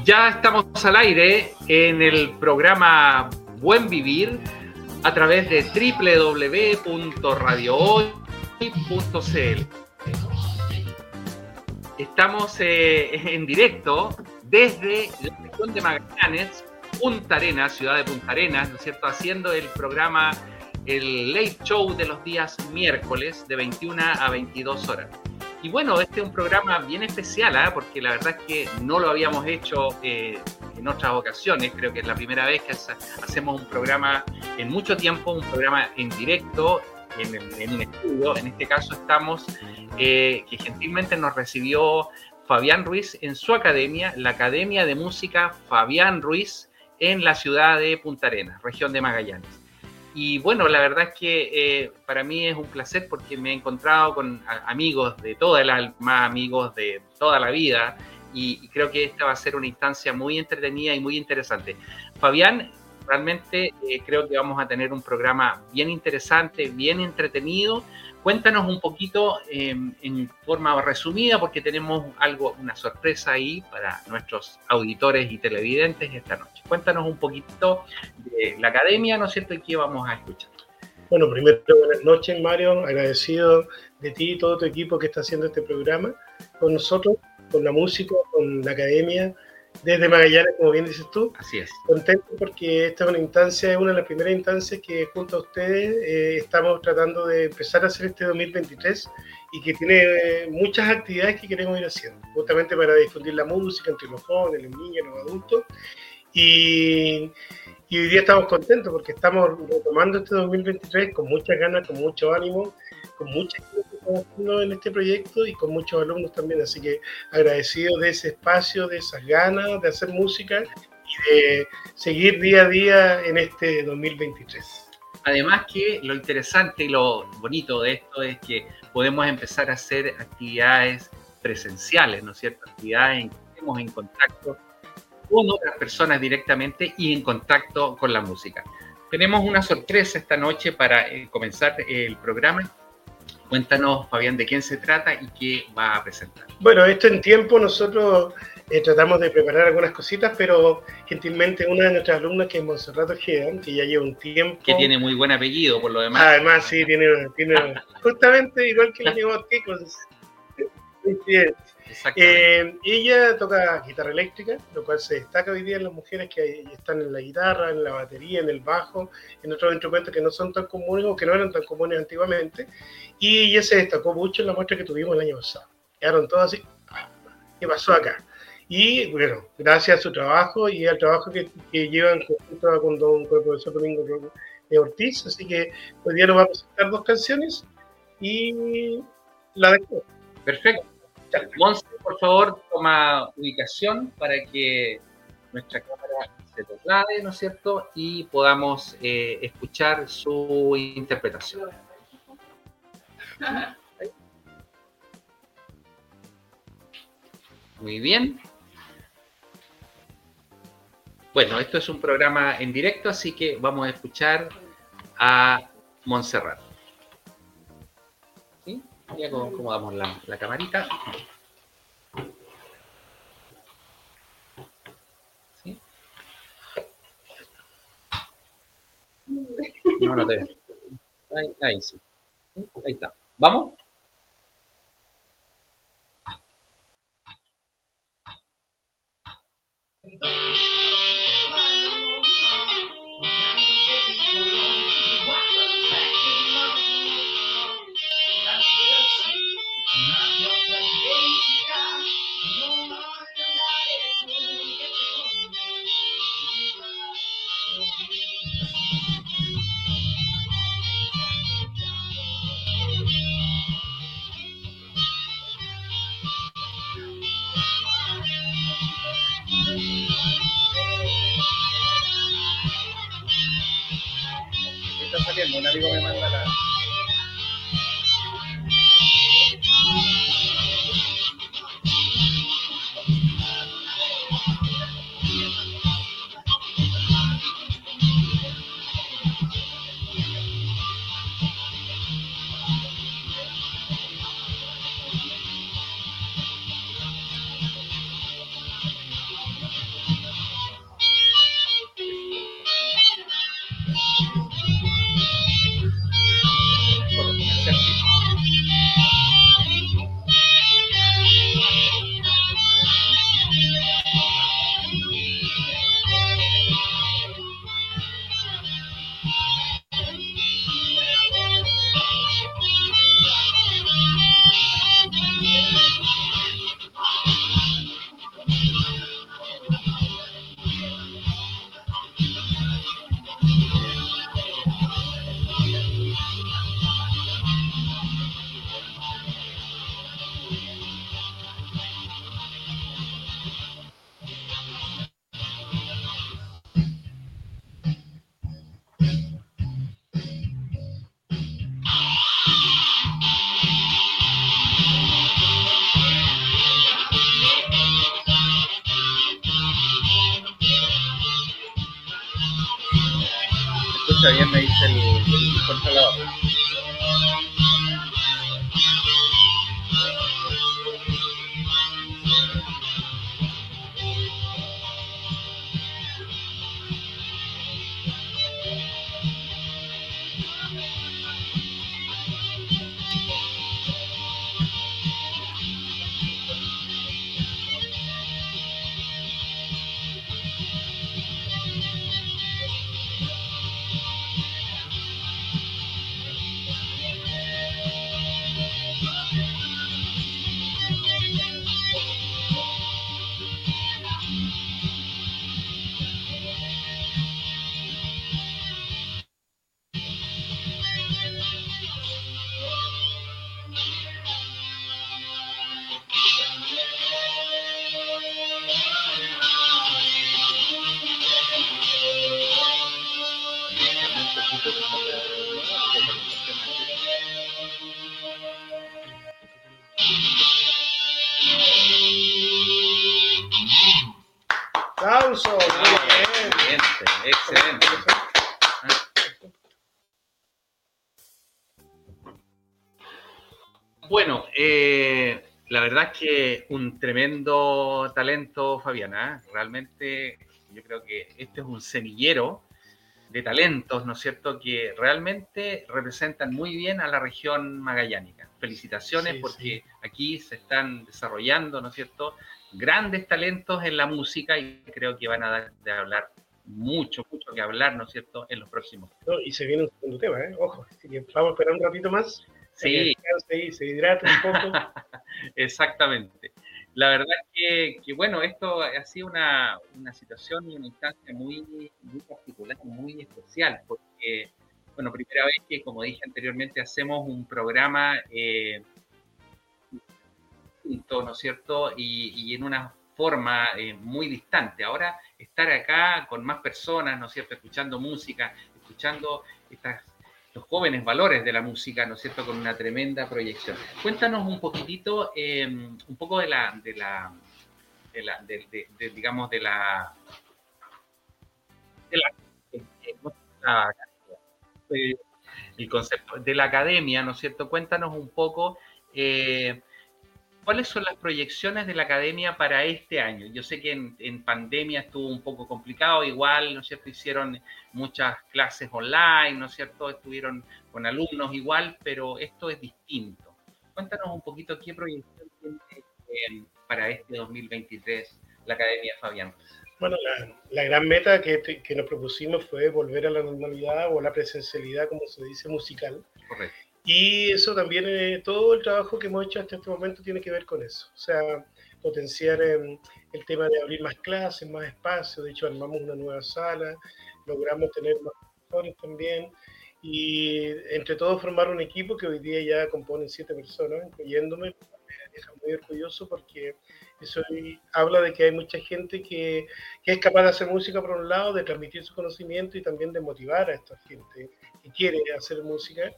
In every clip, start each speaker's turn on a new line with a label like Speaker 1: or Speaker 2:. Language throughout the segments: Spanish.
Speaker 1: Ya estamos al aire en el programa Buen Vivir a través de www.radiohoy.cl. Estamos eh, en directo desde la región de Magallanes, Punta Arenas, ciudad de Punta Arenas, ¿no es cierto? Haciendo el programa, el Late Show de los días miércoles de 21 a 22 horas. Y bueno, este es un programa bien especial, ¿eh? porque la verdad es que no lo habíamos hecho eh, en otras ocasiones. Creo que es la primera vez que hacemos un programa en mucho tiempo, un programa en directo, en, en un estudio. En este caso estamos, eh, que gentilmente nos recibió Fabián Ruiz en su academia, la Academia de Música Fabián Ruiz, en la ciudad de Punta Arenas, región de Magallanes. Y bueno, la verdad es que eh, para mí es un placer porque me he encontrado con amigos de toda el alma, amigos de toda la vida, y, creo que esta va a ser una instancia muy entretenida y muy interesante. Fabián, realmente eh, creo que vamos a tener un programa bien interesante, bien entretenido, Cuéntanos un poquito em, en forma resumida, porque tenemos algo, una sorpresa ahí para nuestros auditores y televidentes esta noche. Cuéntanos un poquito de la academia, ¿no es cierto?, y qué vamos a escuchar.
Speaker 2: Bueno, primero, buenas noches, Mario. Agradecido de ti y todo tu equipo que está haciendo este programa con nosotros, con la música, con la academia, desde Magallanes, como bien dices tú.
Speaker 1: Así es.
Speaker 2: Contento porque esta es una instancia, una de las primeras instancias que junto a ustedes eh, estamos tratando de empezar a hacer este 2023 y que tiene eh, muchas actividades que queremos ir haciendo, justamente para difundir la música entre los jóvenes, los niños, los adultos. Y, y hoy día estamos contentos porque estamos retomando este 2023 con muchas ganas, con mucho ánimo con mucha gente en este proyecto y con muchos alumnos también, así que agradecido de ese espacio, de esas ganas de hacer música y de seguir día a día en este 2023.
Speaker 1: Además que lo interesante y lo bonito de esto es que podemos empezar a hacer actividades presenciales, ¿no es cierto? Actividades en que estemos en contacto con otras personas directamente y en contacto con la música. Tenemos una sorpresa esta noche para eh, comenzar el programa Cuéntanos, Fabián, de quién se trata y qué va a presentar.
Speaker 2: Bueno, esto en tiempo nosotros eh, tratamos de preparar algunas cositas, pero gentilmente una de nuestras alumnas, que es Monserrat Ojeda, que ya lleva un tiempo...
Speaker 1: Que tiene muy buen apellido, por lo demás.
Speaker 2: Además, sí, tiene, tiene justamente igual que el con eh, ella toca guitarra eléctrica, lo cual se destaca hoy día en las mujeres que están en la guitarra, en la batería, en el bajo, en otros instrumentos que no son tan comunes o que no eran tan comunes antiguamente. Y ella se destacó mucho en la muestra que tuvimos el año pasado. Quedaron todos así, ¿qué pasó acá? Y bueno, gracias a su trabajo y al trabajo que, que llevan con, con, el profesor Domingo Ortiz, así que hoy día nos vamos a presentar dos canciones y la dejo.
Speaker 1: Perfecto. Monse, por favor, toma ubicación para que nuestra cámara se traslade, ¿no es cierto? Y podamos eh, escuchar su interpretación. Muy bien. Bueno, esto es un programa en directo, así que vamos a escuchar a Montserrat. Ya acomodamos la, la camarita. ¿Sí? No, no te veo. Ahí, ahí sí. Ahí está. ¿Vamos? Tremendo talento, Fabiana. Realmente yo creo que este es un semillero de talentos, ¿no es cierto?, que realmente representan muy bien a la región magallánica. Felicitaciones porque aquí se están desarrollando, ¿no es cierto?, grandes talentos en la música y creo que van a dar de hablar mucho, mucho que hablar, ¿no es cierto?, en los próximos.
Speaker 2: y se viene un segundo tema, ¿eh? Ojo, vamos a esperar un ratito más
Speaker 1: Sí.
Speaker 2: Se, hidrata un poco.
Speaker 1: Exactamente. La verdad que, que, bueno, esto ha sido una, una, situación y una instancia muy, muy particular, muy especial, porque, bueno, primera vez que, como dije anteriormente, hacemos un programa, eh, ¿no es cierto? Y, y en una forma eh, muy distante. Ahora, estar acá con más personas, ¿no es cierto? Escuchando música, escuchando estas los jóvenes valores de la música, ¿no es cierto?, con una tremenda proyección. Cuéntanos un poquitito, eh, un poco de la, de la, de la de, digamos, de la, de la, el concepto de la academia, ¿no es cierto? Cuéntanos un poco eh, ¿Cuáles son las proyecciones de la academia para este año? Yo sé que en, pandemia estuvo un poco complicado, igual, ¿no es cierto? Hicieron muchas clases online, ¿no es cierto? Estuvieron con alumnos igual, pero esto es distinto. Cuéntanos un poquito qué proyección tiene eh, para este 2023 la Academia Fabián.
Speaker 2: Bueno, la, gran meta que, que, nos propusimos fue volver a la normalidad o a la presencialidad, como se dice, musical.
Speaker 1: Correcto.
Speaker 2: Y eso también, eh, todo el trabajo que hemos hecho hasta este momento tiene que ver con eso. O sea, potenciar em, el tema de abrir más clases, más espacio. De hecho, armamos una nueva sala, logramos tener más profesores también. Y entre todos formar un equipo que hoy día ya componen siete personas, incluyéndome. Me deja muy orgulloso porque eso habla de que hay mucha gente que, que, es capaz de hacer música por un lado, de transmitir su conocimiento y también de motivar a esta gente que quiere hacer música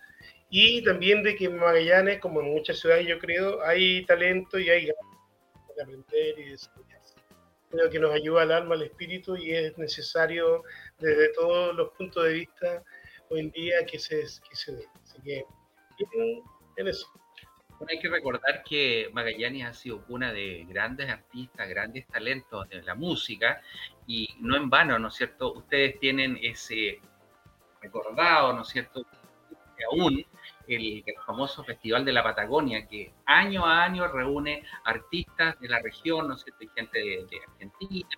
Speaker 2: y también de que en Magallanes, como en muchas ciudades yo creo, hay talento y hay ganas de aprender y desarrollarse. Creo que nos ayuda al alma, al espíritu y es necesario desde todos los puntos de vista hoy en día que se, que se dé. Así que en, eso.
Speaker 1: Bueno, hay que recordar que Magallanes ha sido cuna de grandes artistas, grandes talentos de la música y no en vano, ¿no es cierto? Ustedes tienen ese recordado, ¿no es cierto? aún el, famoso Festival de la Patagonia, que año a año reúne artistas de la región, ¿no sé, gente de, Argentina,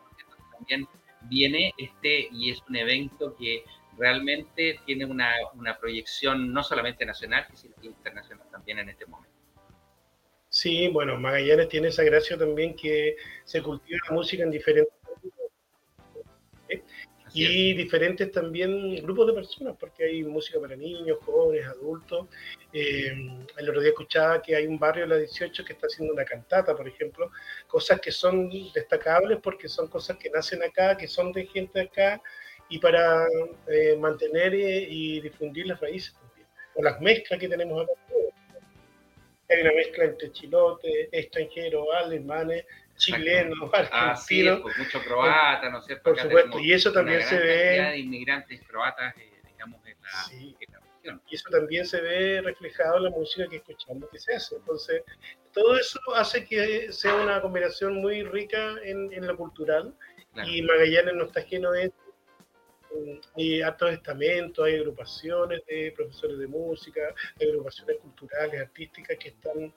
Speaker 1: también viene este y es un evento que realmente tiene una, una proyección no solamente nacional, sino internacional también en este momento.
Speaker 2: Sí, bueno, Magallanes tiene esa gracia también que se cultiva la música en diferentes y diferentes también grupos de personas, porque hay música para niños, jóvenes, adultos. Eh, el otro día escuchaba que hay un barrio de la 18 que está haciendo una cantata, por ejemplo, cosas que son destacables porque son cosas que nacen acá, que son de gente acá, y para eh, mantener y difundir las raíces también. O las mezclas que tenemos acá. Hay una mezcla entre chilotes, extranjeros, alemanes, chilenos, argentinos.
Speaker 1: pues mucho croata, ¿no es cierto?
Speaker 2: Por supuesto, y eso también se ve.
Speaker 1: de inmigrantes croatas, eh, digamos,
Speaker 2: región. Y eso también se ve reflejado en la música que escuchamos que se hace. Entonces, todo eso hace que sea una combinación muy rica en, en lo cultural y Magallanes no está lleno de hay hartos estamentos, hay agrupaciones de profesores de música, agrupaciones culturales, artísticas que están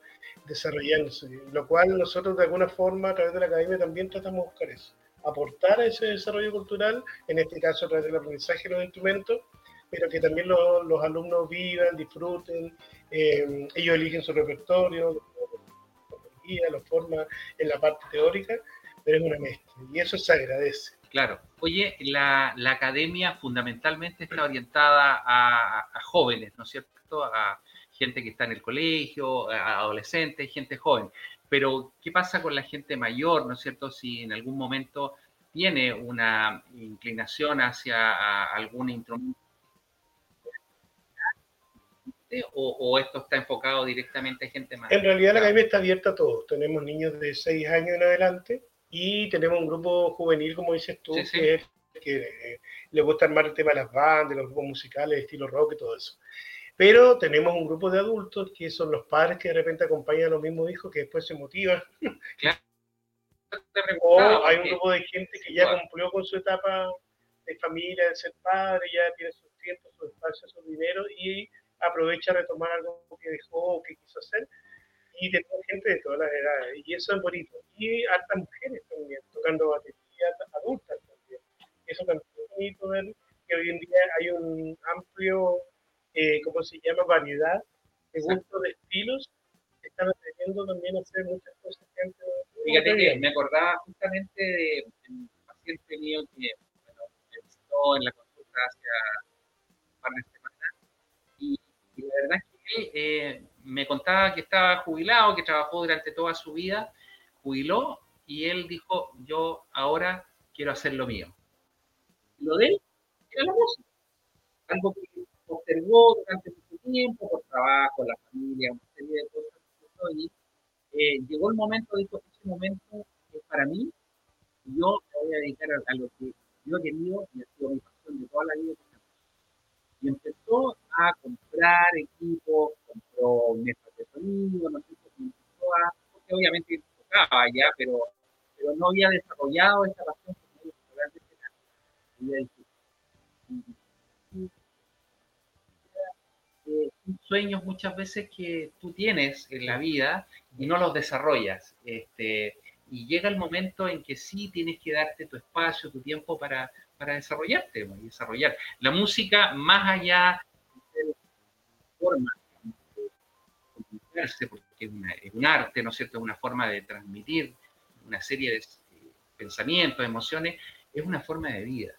Speaker 2: desarrollándose, lo cual nosotros de alguna forma a través de la academia también tratamos de buscar eso, aportar a ese desarrollo cultural, en este caso a través del aprendizaje de los instrumentos, pero que también los alumnos vivan, disfruten, eh, ellos eligen su repertorio, lo forman en la parte teórica, pero es una mezcla y eso se agradece.
Speaker 1: Claro. Oye, la, academia fundamentalmente está orientada a, jóvenes, ¿no es cierto? A gente que está en el colegio, a adolescentes, gente joven. Pero, ¿qué pasa con la gente mayor, ¿no es cierto? Si en algún momento tiene una inclinación hacia algún instrumento o, o, esto está enfocado directamente a gente más?
Speaker 2: En realidad la academia está abierta a todos. Tenemos niños de 6 años en adelante y tenemos un grupo juvenil, como dices tú, que, que le gusta armar el tema de las bandas, los grupos musicales, estilo rock y todo eso. Pero tenemos un grupo de adultos que son los padres que de repente acompañan a los mismos hijos que después se motivan. Claro. o hay un grupo de gente que ya cumplió con su etapa de familia, de ser padre, ya tiene sus tiempos, su espacio, su dinero y aprovecha a retomar algo que dejó o que quiso hacer y tenemos gente de todas las edades, y eso es bonito. Y hartas mujeres también, tocando batería, adultas también. Eso también es bonito ver que hoy en día hay un amplio, eh, ¿cómo se llama?, variedad de gustos, de estilos, que están aprendiendo también a hacer muchas cosas que antes
Speaker 1: Fíjate que me acordaba justamente de un paciente mío que, bueno, me visitó en la consulta hace un par de semanas, y, y la verdad es que él... Eh, me contaba que estaba jubilado, que trabajó durante toda su vida, jubiló y él dijo, yo ahora quiero hacer lo mío. Lo de él era la música, algo que observó durante mucho tiempo, por trabajo, la familia, una serie de cosas. Y eh, llegó el momento, dijo, ese momento es para mí, yo me voy a dedicar a, lo que yo he querido y ha sido mi pasión de toda la vida. Y empezó a comprar equipos, compró mesas de sonido, no sé si porque obviamente tocaba ya, pero, pero no había desarrollado esa pasión realmente eh, sueños muchas veces que tú tienes en la vida y no los desarrollas. Este, y llega el momento en que sí tienes que darte tu espacio, tu tiempo para, para desarrollarte y desarrollar. La música, más allá de la forma de comunicarse, porque es, un arte, ¿no es cierto? Es una forma de transmitir una serie de eh, pensamientos, emociones, es una forma de vida.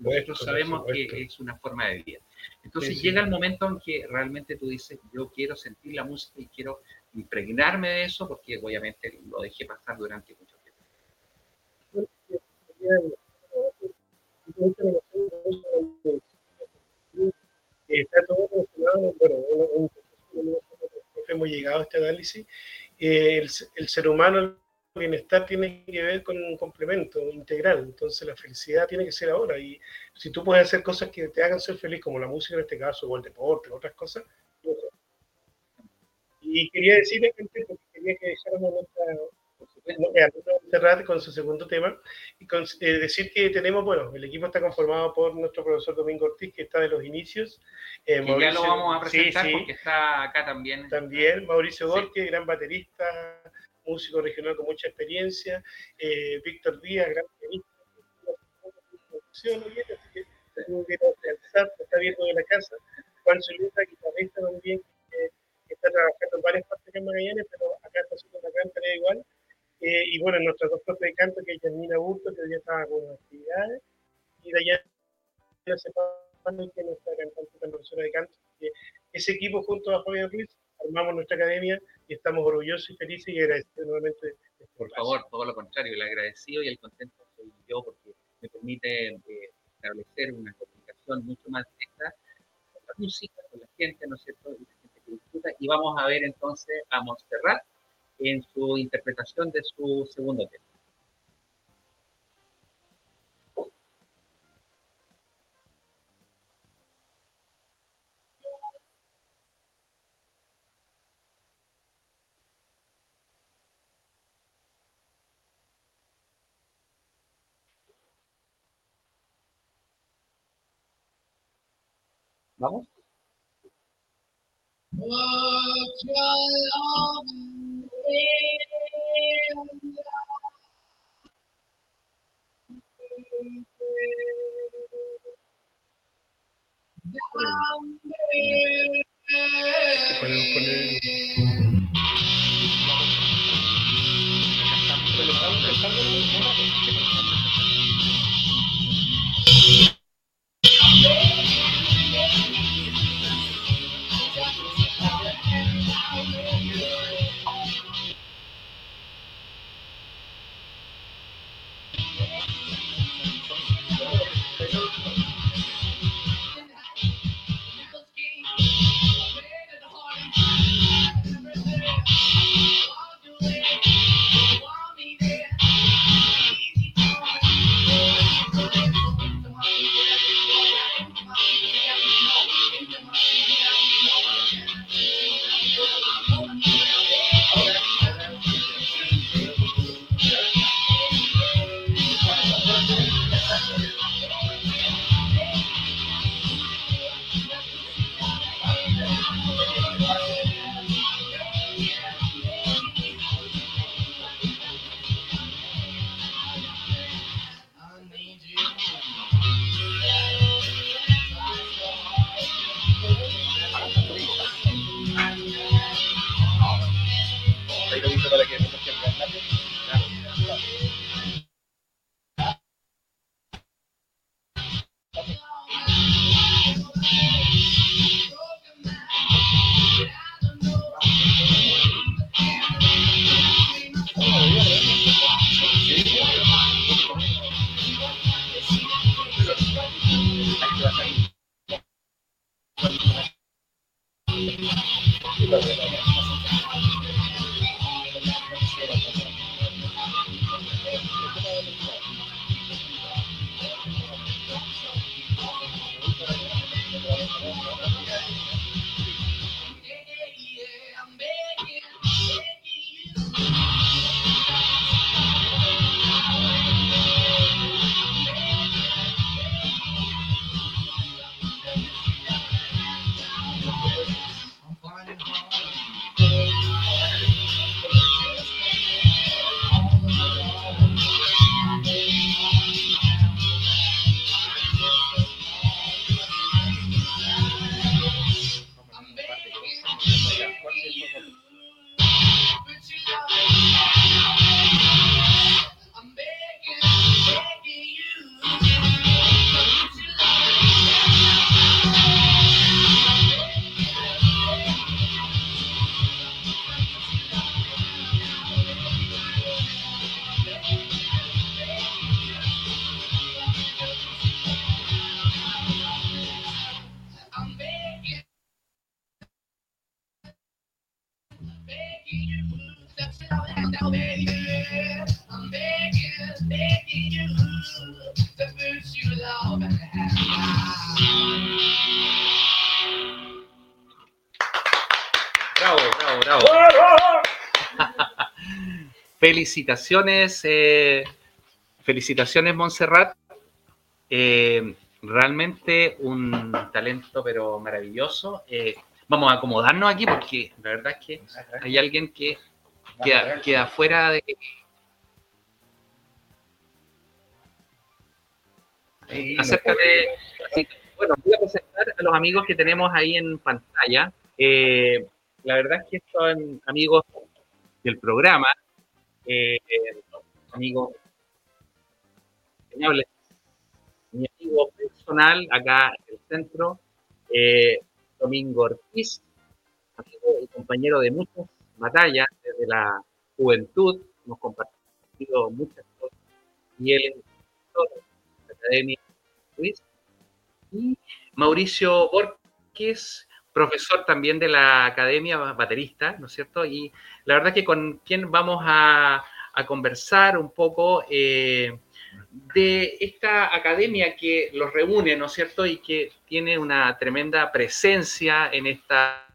Speaker 1: Nosotros sabemos que es una forma de vida. Entonces llega el momento en que realmente tú dices, yo quiero sentir la música y quiero impregnarme de eso, porque obviamente lo dejé pasar durante mucho tiempo
Speaker 2: está todo relacionado, bueno, hemos llegado a este análisis, eh, el, el, ser humano, el bienestar tiene que ver con un complemento integral, entonces la felicidad tiene que ser ahora, y si tú puedes hacer cosas que te hagan ser feliz, como la música en este caso, o el deporte, otras cosas, y quería decirle, porque quería que dejáramos nuestra cerrar con su segundo tema y eh, decir que tenemos, bueno, el equipo está conformado por nuestro profesor Domingo Ortiz, que está de los inicios.
Speaker 1: Eh, ya lo vamos a presentar porque está acá también.
Speaker 2: También, Mauricio Borque, gran baterista, músico regional con mucha experiencia. Eh, Víctor Díaz, gran pianista. está viendo de la casa. Juan Solita, guitarrista también, que está trabajando en varias partes de Magallanes, pero acá está haciendo una gran tarea igual eh, y bueno, nuestros dos profes de canto, que es Janina Burto, que ya estaba con actividades, y Dayana Cepano, que es nuestra cantante profesora de canto. ese equipo junto a Javier Ruiz armamos nuestra academia y estamos orgullosos y felices y agradecidos nuevamente.
Speaker 1: Este Por favor, todo lo contrario, el agradecido y el contento soy yo porque me permite eh, establecer una comunicación mucho más directa con la música, con la gente, ¿no es cierto? Y la gente que disfruta. Y vamos a ver entonces a Montserrat en su interpretación de su segundo tema.
Speaker 2: Vamos.
Speaker 3: Podemos poner. Felicitaciones, eh, felicitaciones Montserrat. Eh, realmente un talento pero maravilloso. Eh, vamos a acomodarnos aquí porque la verdad es que hay alguien que queda, queda fuera de... Acércate. Bueno, voy a presentar a los amigos que tenemos ahí en pantalla. la verdad es que son amigos del programa, eh, amigo, mi amigo personal acá en el centro, eh, Domingo Ortiz, amigo y compañero de muchas batallas desde la juventud, hemos compartido muchas cosas, y él es la Academia Luis, y Mauricio Borges, profesor también de la Academia Baterista, ¿no es cierto? Y la verdad que con quien vamos a, conversar un poco eh, de esta academia que los reúne, ¿no es cierto? Y que tiene una tremenda presencia en esta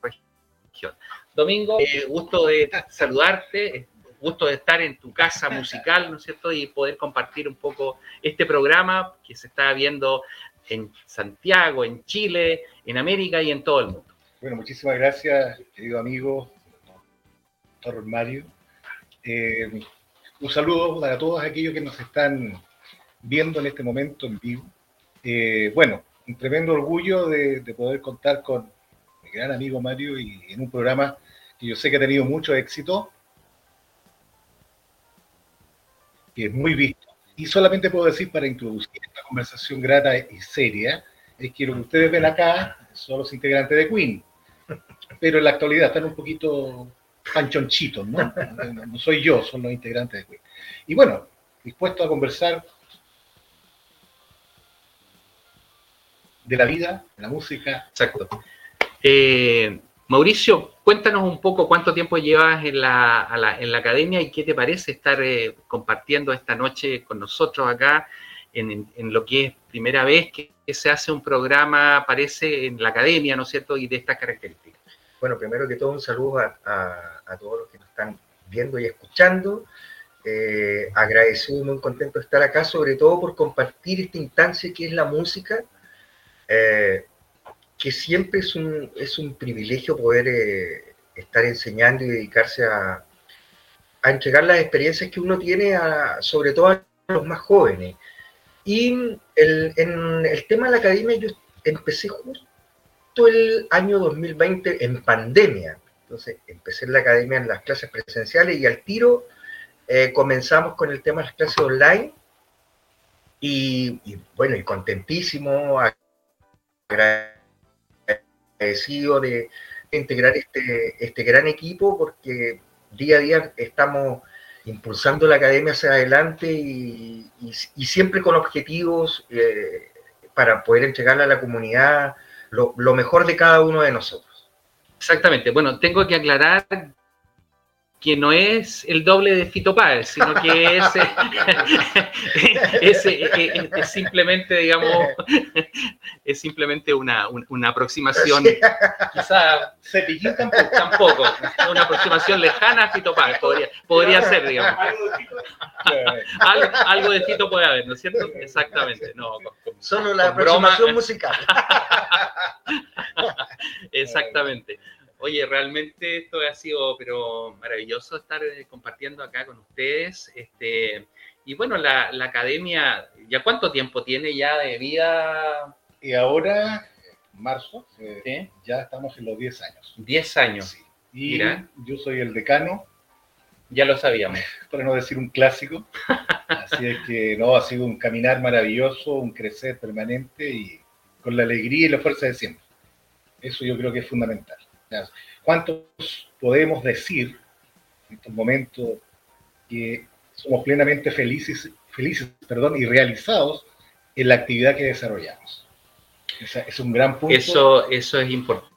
Speaker 3: región. Domingo, eh, gusto de saludarte, gusto de estar en tu casa musical, ¿no es cierto? Y poder compartir un poco este programa que se está viendo
Speaker 1: en Santiago, en Chile, en América y en todo el mundo.
Speaker 4: Bueno, muchísimas gracias, querido amigo, doctor Mario. Eh, un saludo para todos aquellos que nos están viendo en este momento en vivo. Eh, bueno, un tremendo orgullo de, poder contar con mi gran amigo Mario y en un programa que yo sé que ha tenido mucho éxito, que es muy visto. Y solamente puedo decir para introducir conversación grata y seria, es que lo que ustedes ven acá son los integrantes de Queen, pero en la actualidad están un poquito panchonchitos, ¿no? No soy yo, son los integrantes de Queen. Y bueno, dispuesto a conversar de la vida, de la música.
Speaker 1: Exacto. Eh, Mauricio, cuéntanos un poco cuánto tiempo llevas en la, en la academia y qué te parece estar eh, compartiendo esta noche con nosotros acá en, lo que es primera vez que, se hace un programa, parece, en la academia, ¿no es cierto?, y de estas características.
Speaker 5: Bueno, primero que todo un saludo a, todos los que nos están viendo y escuchando. Eh, agradecido y muy contento de estar acá, sobre todo por compartir esta instancia que es la música eh, que siempre es un, es un privilegio poder eh, estar enseñando y dedicarse a, a, entregar las experiencias que uno tiene, a, sobre todo a los más jóvenes. Y el, en el tema de la academia yo empecé justo el año 2020 en pandemia. Entonces empecé en la academia en las clases presenciales y al tiro eh, comenzamos con el tema de las clases online. Y, bueno, y contentísimo, agradecido de, integrar este, este gran equipo porque día a día estamos impulsando la academia hacia adelante y, siempre con objetivos eh, para poder entregarle a la comunidad lo mejor de cada uno de nosotros.
Speaker 1: Exactamente. Bueno, tengo que aclarar que no es el doble de Fito sino que es, es, simplemente, digamos, es simplemente una, una aproximación, quizá Cepillín tampoco, tampoco, una aproximación lejana a Fito podría, podría ser, digamos. Algo, de Fito puede haber, ¿no es cierto? Exactamente, no.
Speaker 5: Solo la aproximación musical.
Speaker 1: Exactamente. Oye, realmente esto ha sido pero maravilloso estar eh, compartiendo acá con ustedes. Este, y bueno, la, academia, ¿ya cuánto tiempo tiene ya de vida?
Speaker 4: Y ahora, marzo, eh, ya estamos en los 10 años.
Speaker 1: 10 años.
Speaker 4: Y yo soy el decano.
Speaker 1: Ya lo sabíamos.
Speaker 4: Para no decir un clásico. Así es que no, ha sido un caminar maravilloso, un crecer permanente y con la alegría y la fuerza de siempre. Eso yo creo que es fundamental. ¿Cuántos podemos decir en estos momentos que somos plenamente felices, felices perdón, y realizados en la actividad que desarrollamos? es un gran punto.
Speaker 1: Eso, eso es importante,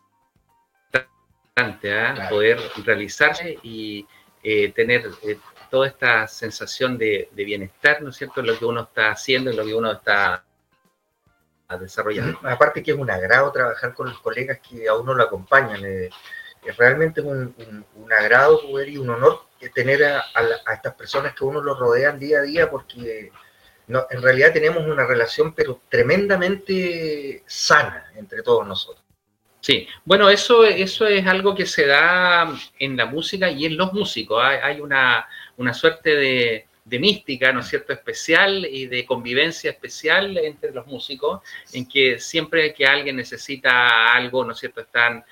Speaker 1: ¿ah? poder realizarse y eh, tener eh, toda esta sensación de, bienestar, ¿no es cierto?, en lo que uno está haciendo, en lo que uno está desarrollando.
Speaker 5: Aparte que es un agrado trabajar con los colegas que a uno lo acompañan. Eh, es realmente un, agrado poder y un honor tener a, estas personas que uno lo rodean día a día porque no, en realidad tenemos una relación pero tremendamente sana entre todos nosotros.
Speaker 1: Sí, bueno, eso, eso es algo que se da en la música y en los músicos. Hay, una, una suerte de, de mística, ¿no es cierto?, especial y de convivencia especial entre los músicos, en que siempre que alguien necesita algo, ¿no es cierto?, están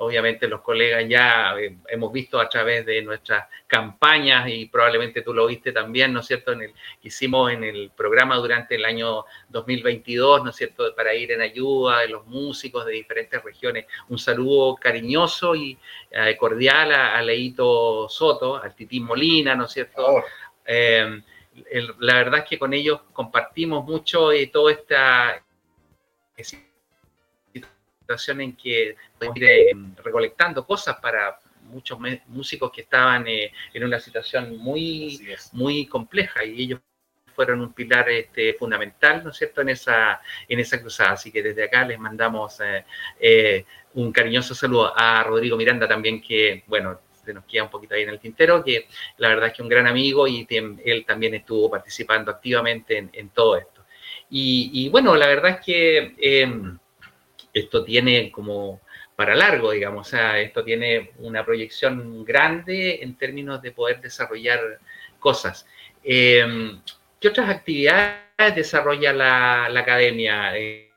Speaker 1: obviamente los colegas ya eh, hemos visto a través de nuestras campañas y probablemente tú lo viste también, ¿no es cierto? En el, hicimos en el programa durante el año 2022, ¿no es cierto? Para ir en ayuda de los músicos de diferentes regiones. Un saludo cariñoso y eh, cordial a, Leito Soto, al Tití Molina, ¿no es cierto? Eh, la verdad es que con ellos compartimos mucho y toda esta situación en que ir eh, recolectando cosas para muchos músicos que estaban eh, en una situación muy, muy compleja y ellos fueron un pilar este, fundamental, ¿no es cierto?, en esa, en esa cruzada. Así que desde acá les mandamos un cariñoso saludo a Rodrigo Miranda también, que, bueno, nos queda un poquito ahí en el tintero, que la verdad es que un gran amigo y él también estuvo participando activamente en, todo esto. Y, bueno, la verdad es que em, esto tiene como para largo, digamos, o sea, esto tiene una proyección grande en términos de poder desarrollar cosas. Em, ¿Qué otras actividades desarrolla la, academia? Eh,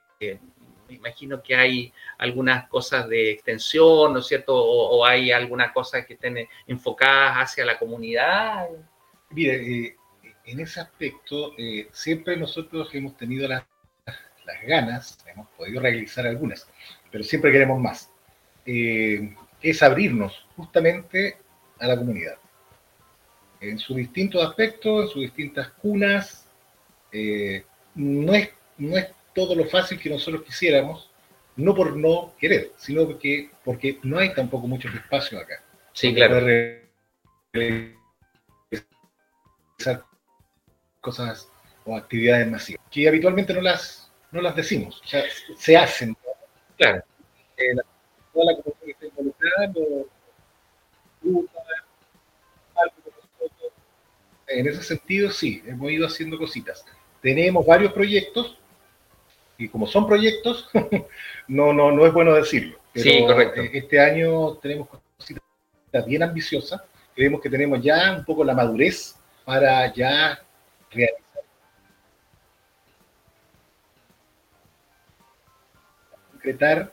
Speaker 1: imagino que hay algunas cosas de extensión, ¿no es cierto? O, hay algunas cosas que estén enfocadas hacia la comunidad.
Speaker 4: Mire, eh, en ese aspecto, siempre nosotros hemos tenido las, ganas, hemos podido realizar algunas, pero siempre queremos más. es abrirnos justamente a la comunidad en sus distintos aspectos, en sus distintas cunas. Eh, no, es, no es todo lo fácil que nosotros quisiéramos, no por no querer, sino porque, porque no hay tampoco muchos espacios acá.
Speaker 1: Sí, claro.
Speaker 4: cosas o actividades masivas, que habitualmente no las, no las decimos, o sea, se hacen.
Speaker 1: Claro.
Speaker 4: Eh, toda la comunidad que está involucrada, en ese sentido sí, hemos ido haciendo cositas. Tenemos varios proyectos y como son proyectos, no, no, no es bueno decirlo.
Speaker 1: sí, correcto.
Speaker 4: Eh, este año tenemos cositas bien ambiciosas. Creemos que tenemos ya un poco la madurez para ya realizar. Concretar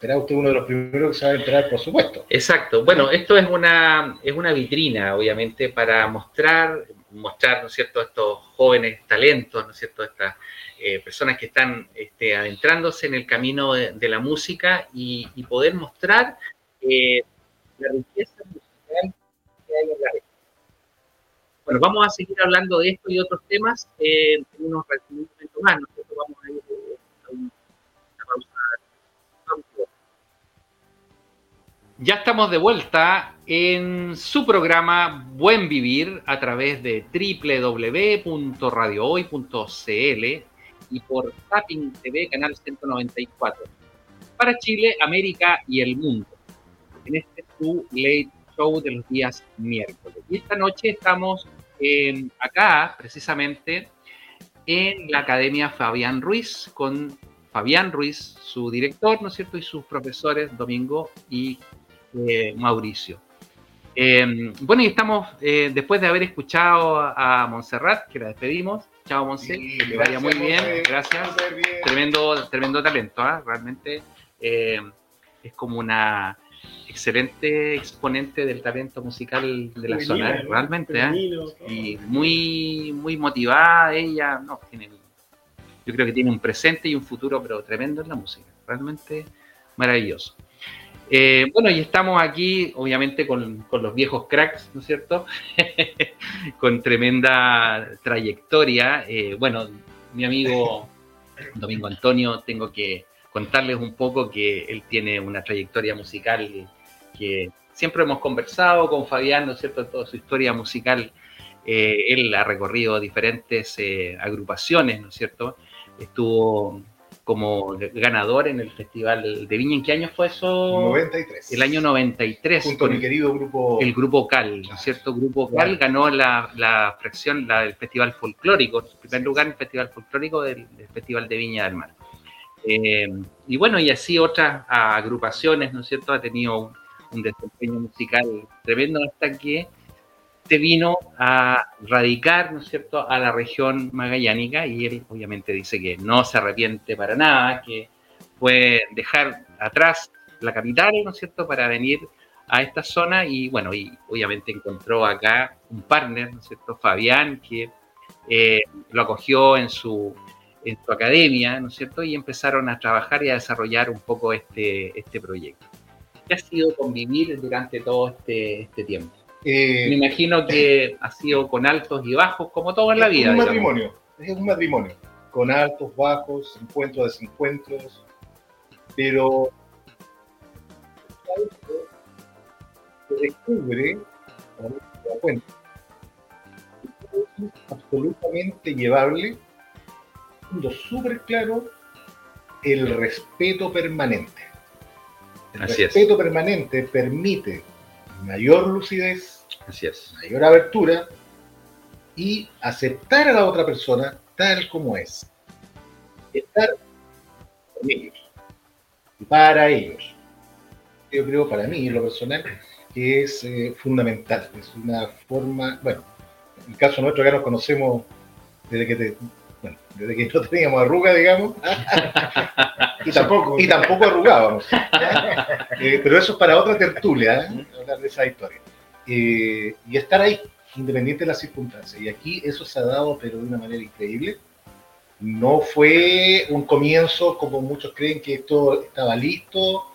Speaker 4: será usted uno de los primeros que se va a enterar, por supuesto.
Speaker 1: Exacto. Bueno, esto es una, es una vitrina, obviamente, para mostrar, mostrar, ¿no es cierto?, estos jóvenes talentos, ¿no es cierto?, estas eh, personas que están este, adentrándose en el camino de, la música y, poder mostrar eh, la riqueza musical que hay en la región. Bueno, vamos a seguir hablando de esto y otros temas eh, en unos momentos más, ¿no es cierto? Vamos a ir Ya estamos de vuelta en su programa Buen Vivir a través de www.radiohoy.cl y por Tapping TV, canal 194. Para Chile, América y el mundo. En este su late show de los días miércoles. Y esta noche estamos acá, precisamente, en la Academia Fabián Ruiz, con Fabián Ruiz, su director, ¿no es cierto? Y sus profesores, Domingo y eh, Mauricio. Eh, bueno, y estamos, eh, después de haber escuchado a Montserrat, que la despedimos. Chao, Monse, que te vaya muy bien, gracias. Tremendo, tremendo talento, ¿ah? realmente es como una excelente exponente del talento musical de la zona, realmente. ¿ah? Y muy, muy motivada ella, no, tiene, yo creo que tiene un presente y un futuro, pero tremendo en la música, realmente maravilloso. Eh, bueno, y estamos aquí, obviamente, con, los viejos cracks, ¿no es cierto? con tremenda trayectoria. Eh, bueno, mi amigo Domingo Antonio, tengo que contarles un poco que él tiene una trayectoria musical que siempre hemos conversado con Fabián, ¿no es cierto?, toda su historia musical. Eh, él ha recorrido diferentes agrupaciones, ¿no es cierto? Estuvo como ganador en el Festival de Viña. ¿En qué año fue eso?
Speaker 4: 93.
Speaker 1: El año 93.
Speaker 4: Junto con mi querido grupo.
Speaker 1: El grupo CAL, ¿no es cierto? Grupo CAL ganó la, la fracción la, del Festival Folclórico, en primer lugar el Festival Folclórico del, Festival de Viña del Mar. Eh, y bueno, y así otras agrupaciones, ¿no es cierto? Ha tenido un, un desempeño musical tremendo hasta que vino a radicar, ¿no es cierto?, a la región magallánica y él obviamente dice que no se arrepiente para nada, que fue dejar atrás la capital, ¿no es cierto?, para venir a esta zona y bueno, y obviamente encontró acá un partner, ¿no es cierto?, Fabián, que eh, lo acogió en su, en su academia, ¿no es cierto?, y empezaron a trabajar y a desarrollar un poco este, este proyecto. ¿Qué ha sido convivir durante todo este, este tiempo? Eh, Me imagino que ha sido con altos y bajos, como todo en la vida.
Speaker 4: Es un matrimonio, es un matrimonio, con altos, bajos, encuentros, desencuentros, pero se descubre, se da cuenta, es absolutamente llevable, siendo súper claro, el respeto permanente. El respeto permanente permite mayor lucidez, mayor abertura y aceptar a la otra persona tal como es. estar con ellos y para ellos. Yo creo para mí, en lo personal, que es eh, fundamental. Es una forma, bueno, en el caso nuestro ya nos conocemos desde que te, bueno, desde que no teníamos arruga, digamos, y tampoco, y tampoco arrugábamos. Eh, pero eso es para otra tertulia, ¿eh? hablar de esa historia. Eh, y estar ahí, independiente de las circunstancias. Y aquí eso se ha dado, pero de una manera increíble. No fue un comienzo como muchos creen que esto estaba listo,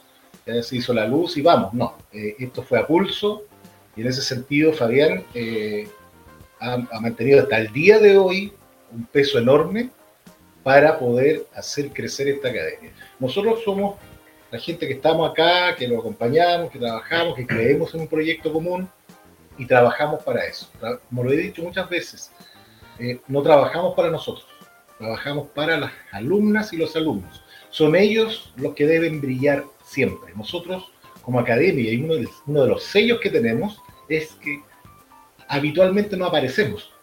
Speaker 4: ya se hizo la luz y vamos. No, esto fue a pulso. Y en ese sentido, Fabián ha, ha mantenido hasta el día de hoy un peso enorme para poder hacer crecer esta academia. Nosotros somos la gente que estamos acá, que lo acompañamos, que trabajamos, que creemos en un proyecto común y trabajamos para eso. Como lo he dicho muchas veces, eh, no trabajamos para nosotros, trabajamos para las alumnas y los alumnos. Son ellos los que deben brillar siempre. Nosotros, como academia, y uno de, uno de los sellos que tenemos es que habitualmente no aparecemos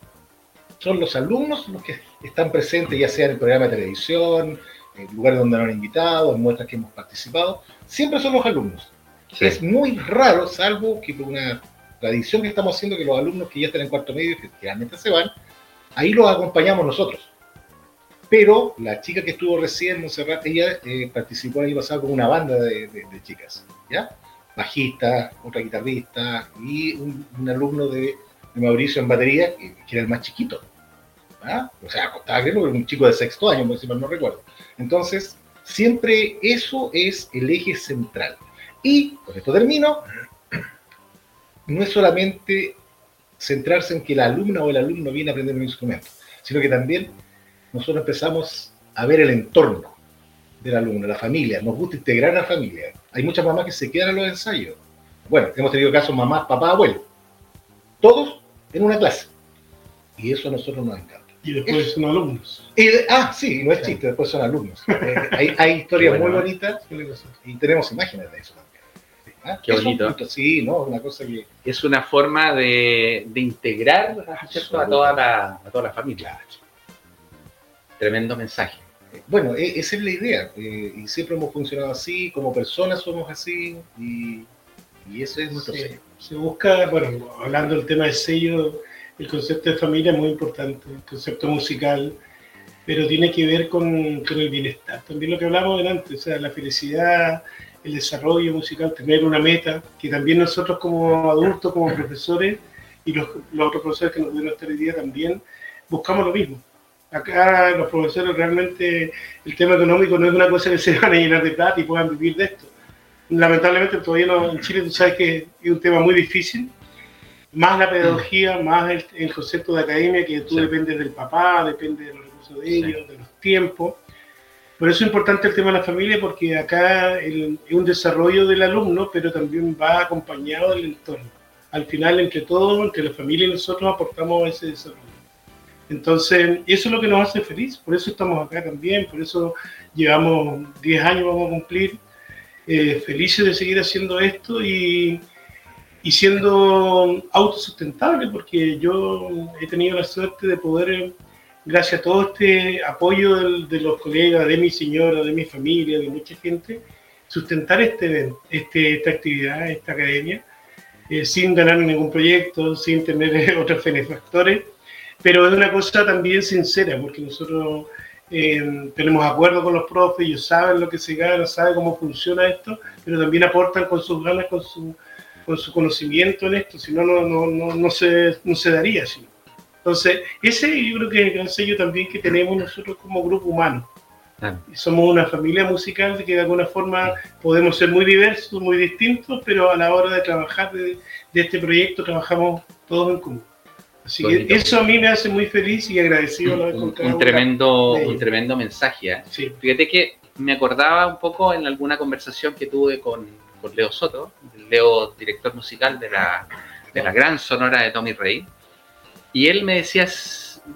Speaker 4: son los alumnos los que están presentes, ya sea en el programa de televisión, en lugares donde nos han invitado, en muestras que hemos participado, siempre son los alumnos. Es muy raro, salvo que por una tradición que estamos haciendo, que los alumnos que ya están en cuarto medio, que realmente se van, ahí los acompañamos nosotros. Pero la chica que estuvo recién, Monserrat, ella eh, participó el año pasado con una banda de, chicas, ¿ya? Bajista, otra guitarrista y un, alumno de, Mauricio en batería, que era el más chiquito. O sea, costaba creo un chico de sexto año, si mal no recuerdo. Entonces, siempre eso es el eje central. Y, con esto termino, no es solamente centrarse en que la alumna o el alumno viene a aprender un instrumento, sino que también nosotros empezamos a ver el entorno del alumno, la familia, nos gusta integrar a la familia. Hay muchas mamás que se quedan a los ensayos. Bueno, hemos tenido casos mamás, papá, abuelo. Todos en una clase. Y eso a nosotros nos encanta.
Speaker 2: Y después son alumnos.
Speaker 4: ah, sí, no es chiste, después son alumnos. Eh, hay, hay, historias muy bonitas y tenemos imágenes de eso también.
Speaker 1: ¿Ah? Qué bonito.
Speaker 4: sí, ¿no? Una cosa que...
Speaker 1: Es una forma de, de integrar a, toda la, a toda la familia. Tremendo mensaje.
Speaker 4: Eh, bueno, e, esa es la idea. Eh, y siempre hemos funcionado así, como personas somos así, y, y eso es nuestro sello.
Speaker 2: Se busca, bueno, hablando del tema de sello, el concepto de familia es muy importante, el concepto musical, pero tiene que ver con, el bienestar. También lo que hablamos antes, o sea, la felicidad, el desarrollo musical, tener una meta, que también nosotros como adultos, como profesores, y los, otros profesores que nos dieron esta día también, buscamos lo mismo. Acá los profesores realmente el tema económico no es una cosa que se van a llenar de plata y puedan vivir de esto. Lamentablemente todavía no, en Chile tú sabes que es un tema muy difícil más la pedagogía, mm. más el, concepto de academia, que tú dependes del papá, depende de los recursos de ellos, de los tiempos. Por eso es importante el tema de la familia, porque acá es un desarrollo del alumno, pero también va acompañado del entorno. Al final, entre todos, entre la familia y nosotros, aportamos ese desarrollo. Entonces, eso es lo que nos hace feliz, por eso estamos acá también, por eso llevamos 10 años, vamos a cumplir, eh, felices de seguir haciendo esto y, y siendo autosustentable, porque yo he tenido la suerte de poder, gracias a todo este apoyo de los colegas, de mi señora, de mi familia, de mucha gente, sustentar este, este esta actividad, esta academia, eh, sin ganar ningún proyecto, sin tener otros benefactores, pero es una cosa también sincera, porque nosotros eh, tenemos acuerdo con los profes, ellos saben lo que se gana, saben cómo funciona esto, pero también aportan con sus ganas, con su con su conocimiento en esto, si no, no, no, no, se, no se daría. Sino. Entonces, ese yo creo que es el gran sello también que tenemos nosotros como grupo humano. Somos una familia musical de que de alguna forma podemos ser muy diversos, muy distintos, pero a la hora de trabajar de, este proyecto trabajamos todos en común. Así que eso a mí me hace muy feliz y agradecido.
Speaker 1: Un, un, tremendo, un tremento mensaje. ¿eh? Fíjate que me acordaba un poco en alguna conversación que tuve con, con Leo Soto, Leo, director musical de la, de la gran sonora de Tommy Rey. Y él me decía,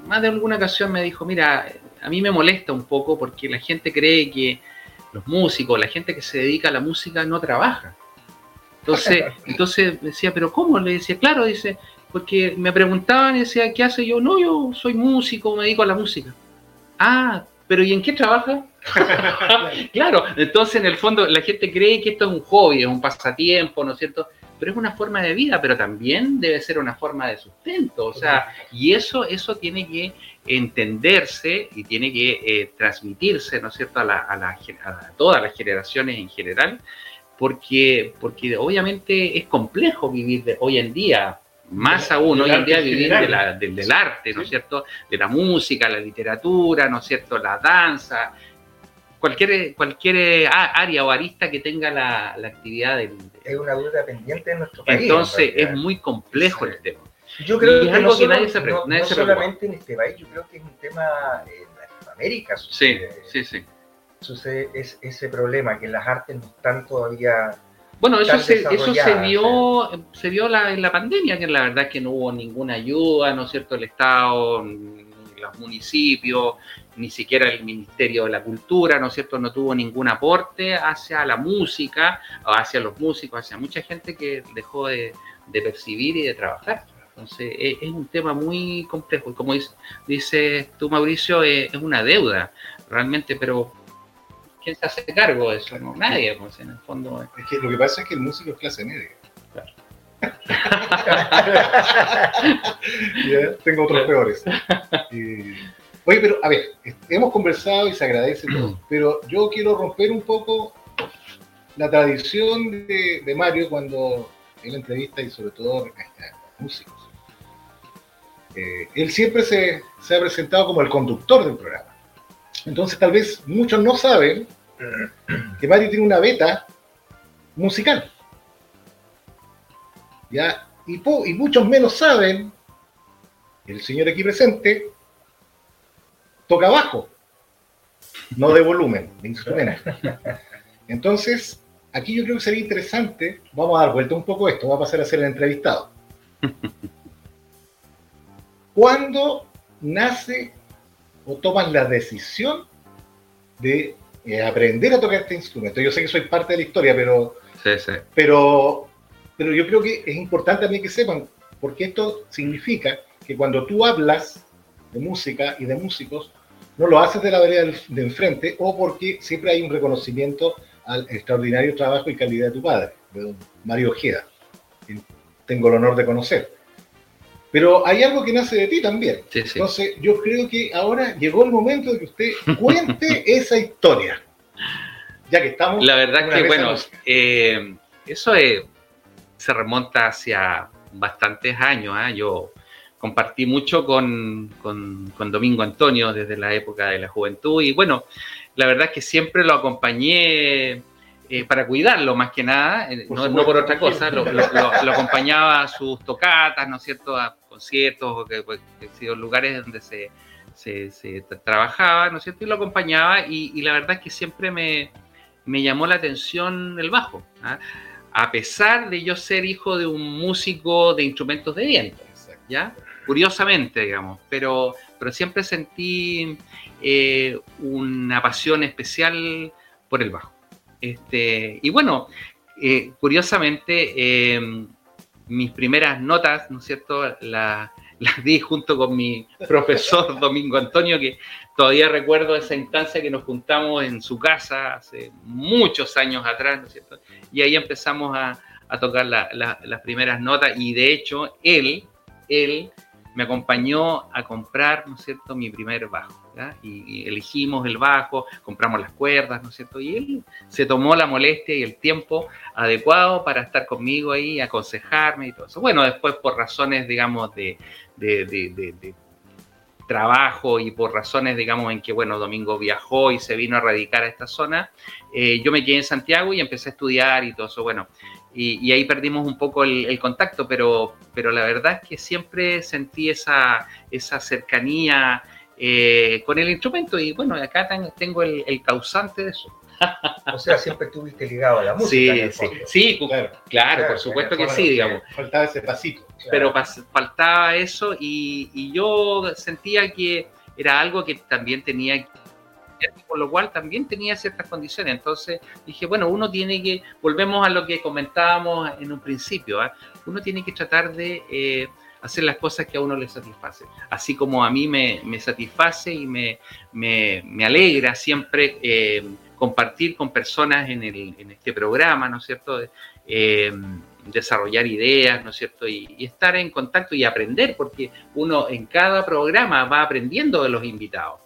Speaker 1: más de alguna ocasión me dijo, mira, a mí me molesta un poco porque la gente cree que los músicos, la gente que se dedica a la música no trabaja. Entonces, entonces decía, pero ¿cómo? Le decía, claro, dice, porque me preguntaban decía, ¿qué hace yo? No, yo soy músico, me dedico a la música. Ah, pero ¿y en qué trabaja? claro, entonces en el fondo la gente cree que esto es un hobby, es un pasatiempo, ¿no es cierto? Pero es una forma de vida, pero también debe ser una forma de sustento, o sea, y eso, eso tiene que entenderse y tiene que eh, transmitirse, ¿no es cierto?, a, la, a, la, a, todas las generaciones en general, porque, porque obviamente es complejo vivir de, hoy en día, más aún hoy en día vivir de la, del arte, ¿no es cierto?, de la música, la literatura, ¿no es cierto?, la danza, cualquier, cualquier área o arista que tenga la, la actividad del...
Speaker 5: Es una duda pendiente en nuestro país.
Speaker 1: Entonces es muy complejo el tema.
Speaker 5: Yo creo que, algo que nadie se, no, nadie no solamente en este país, yo creo que es un tema en Latinoamérica.
Speaker 1: Sucede, sí, sí, sí.
Speaker 5: Sucede es, ese problema, que las artes no están todavía...
Speaker 1: Bueno, eso se, eso se vio, se vio la, en la pandemia, que la verdad es que no hubo ninguna ayuda, ¿no es cierto? El Estado, los municipios, ni siquiera el Ministerio de la Cultura, ¿no es cierto?, no tuvo ningún aporte hacia la música, o hacia los músicos, hacia mucha gente que dejó de, de percibir y de trabajar. Entonces, es, es, un tema muy complejo. Y como dices dice tú, Mauricio, es, es, una deuda, realmente, pero ¿quién se hace cargo de eso? No, nadie, pues, en el fondo.
Speaker 4: Es que lo que pasa es que el músico es clase media. Claro. tengo otros peores. Y, oye, pero a ver, hemos conversado y se agradece todo, pero yo quiero romper un poco la tradición de, de Mario cuando en la entrevista y sobre todo a, músicos. Eh, él siempre se, se, ha presentado como el conductor del programa. Entonces tal vez muchos no saben que Mario tiene una beta musical. ¿Ya? Y, y muchos menos saben el señor aquí presente toca bajo, no de volumen, de instrumento. Entonces, aquí yo creo que sería interesante, vamos a dar vuelta un poco esto, va a pasar a ser el entrevistado. ¿Cuándo nace o tomas la decisión de eh, aprender a tocar este instrumento? Yo sé que soy parte de la historia, pero,
Speaker 1: sí, sí.
Speaker 4: pero, pero yo creo que es importante también que sepan, porque esto significa que cuando tú hablas de música y de músicos, no lo haces de la vereda de enfrente o porque siempre hay un reconocimiento al extraordinario trabajo y calidad de tu padre, de don Mario Ojeda, que tengo el honor de conocer. Pero hay algo que nace de ti también.
Speaker 1: Sí, sí.
Speaker 4: Entonces, yo creo que ahora llegó el momento de que usted cuente esa historia. Ya que estamos.
Speaker 1: La verdad que, bueno, eh, eso es, se remonta hacia bastantes años. ¿eh? Yo compartí mucho con, con, con, Domingo Antonio desde la época de la juventud y bueno, la verdad es que siempre lo acompañé eh, para cuidarlo más que nada, eh, por no, no, por otra cosa, lo, lo, lo, acompañaba a sus tocatas, ¿no es cierto?, a conciertos, o que, que lugares donde se, se, se, trabajaba, ¿no es cierto?, y lo acompañaba y, y la verdad es que siempre me, me, llamó la atención el bajo, ¿ah? a pesar de yo ser hijo de un músico de instrumentos de viento, ¿ya? Curiosamente, digamos, pero, pero siempre sentí eh, una pasión especial por el bajo. Este, y bueno, eh, curiosamente, eh, mis primeras notas, ¿no es cierto?, las la di junto con mi profesor Domingo Antonio, que todavía recuerdo esa instancia que nos juntamos en su casa hace muchos años atrás, ¿no es cierto? Y ahí empezamos a, a tocar la, la, las primeras notas y de hecho él, él me acompañó a comprar, ¿no es cierto?, mi primer bajo. Y, elegimos el bajo, compramos las cuerdas, ¿no es cierto? Y él se tomó la molestia y el tiempo adecuado para estar conmigo ahí, aconsejarme y todo eso. Bueno, después por razones, digamos, de, de, de, de trabajo y por razones, digamos, en que, bueno, Domingo viajó y se vino a radicar a esta zona, eh, yo me quedé en Santiago y empecé a estudiar y todo eso. Bueno, y, y, ahí perdimos un poco el, el, contacto, pero, pero la verdad es que siempre sentí esa, esa cercanía eh, con el instrumento y bueno, acá tengo el, el causante de eso.
Speaker 5: o sea, siempre estuviste ligado a la música.
Speaker 1: Sí, sí, sí, claro, claro, claro por supuesto que sí, digamos.
Speaker 4: Faltaba ese pasito.
Speaker 1: Claro. Pero pas, faltaba eso y, y, yo sentía que era algo que también tenía que por lo cual también tenía ciertas condiciones. Entonces dije, bueno, uno tiene que, volvemos a lo que comentábamos en un principio, ¿eh? uno tiene que tratar de eh, hacer las cosas que a uno le satisface. Así como a mí me, satisface y me, me, alegra siempre eh, compartir con personas en, este programa, ¿no es cierto? Eh, desarrollar ideas, ¿no es cierto? Y, estar en contacto y aprender, porque uno en cada programa va aprendiendo de los invitados.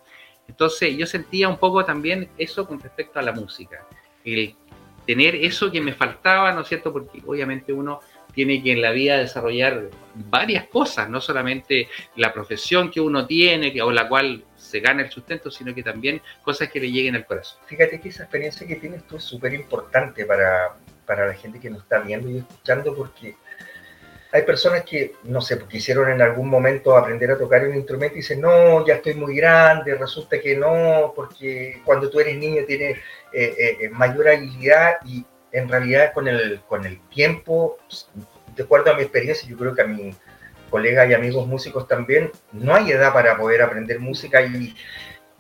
Speaker 1: Entonces yo sentía un poco también eso con respecto a la música, el tener eso que me faltaba, ¿no es cierto? Porque obviamente uno tiene que en la vida desarrollar varias cosas, no solamente la profesión que uno tiene que, o la cual se gana el sustento, sino que también cosas que le lleguen al corazón.
Speaker 5: Fíjate que esa experiencia que tienes tú es súper importante para, para la gente que nos está viendo y escuchando, porque hay personas que, no sé, quisieron en algún momento aprender a tocar un instrumento y dicen, no, ya estoy muy grande, resulta que no, porque cuando tú eres niño tienes eh, eh, eh, mayor habilidad y en realidad con el, con el tiempo, de acuerdo a mi experiencia, yo creo que a mis colegas y amigos músicos también, no hay edad para poder aprender música y,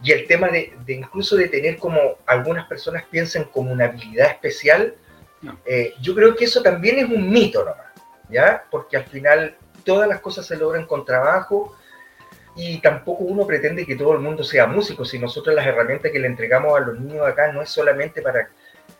Speaker 5: y el tema de, de, incluso de tener como algunas personas piensan como una habilidad especial, yo creo que eso también es un mito nomás, ¿ya? Porque al final todas las cosas se logran con trabajo y tampoco uno pretende que todo el mundo sea músico, si nosotros las herramientas que le entregamos a los niños acá no es solamente para,